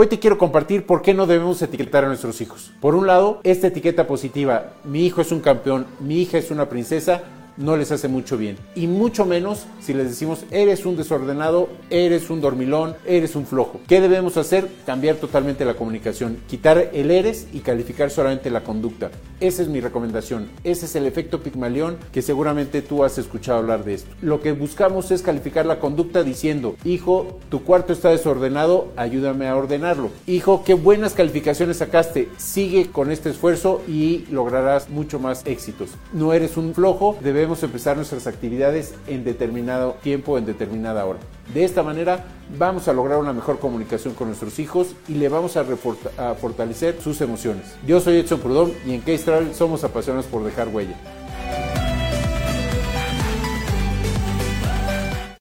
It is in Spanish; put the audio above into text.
Hoy te quiero compartir por qué no debemos etiquetar a nuestros hijos. Por un lado, esta etiqueta positiva, mi hijo es un campeón, mi hija es una princesa, no les hace mucho bien. Y mucho menos si les decimos, eres un desordenado, eres un dormilón, eres un flojo. ¿Qué debemos hacer? Cambiar totalmente la comunicación, quitar el eres y calificar solamente la conducta. Esa es mi recomendación. Ese es el efecto Pigmalión que seguramente tú has escuchado hablar de esto. Lo que buscamos es calificar la conducta diciendo, hijo, tu cuarto está desordenado, ayúdame a ordenarlo. Hijo, qué buenas calificaciones sacaste, sigue con este esfuerzo y lograrás mucho más éxitos. No eres un flojo, debemos empezar nuestras actividades en determinado tiempo, en determinada hora. De esta manera vamos a lograr una mejor comunicación con nuestros hijos y le vamos a, a fortalecer sus emociones. Yo soy Edson Prudón y en Case Travel somos apasionados por dejar huella.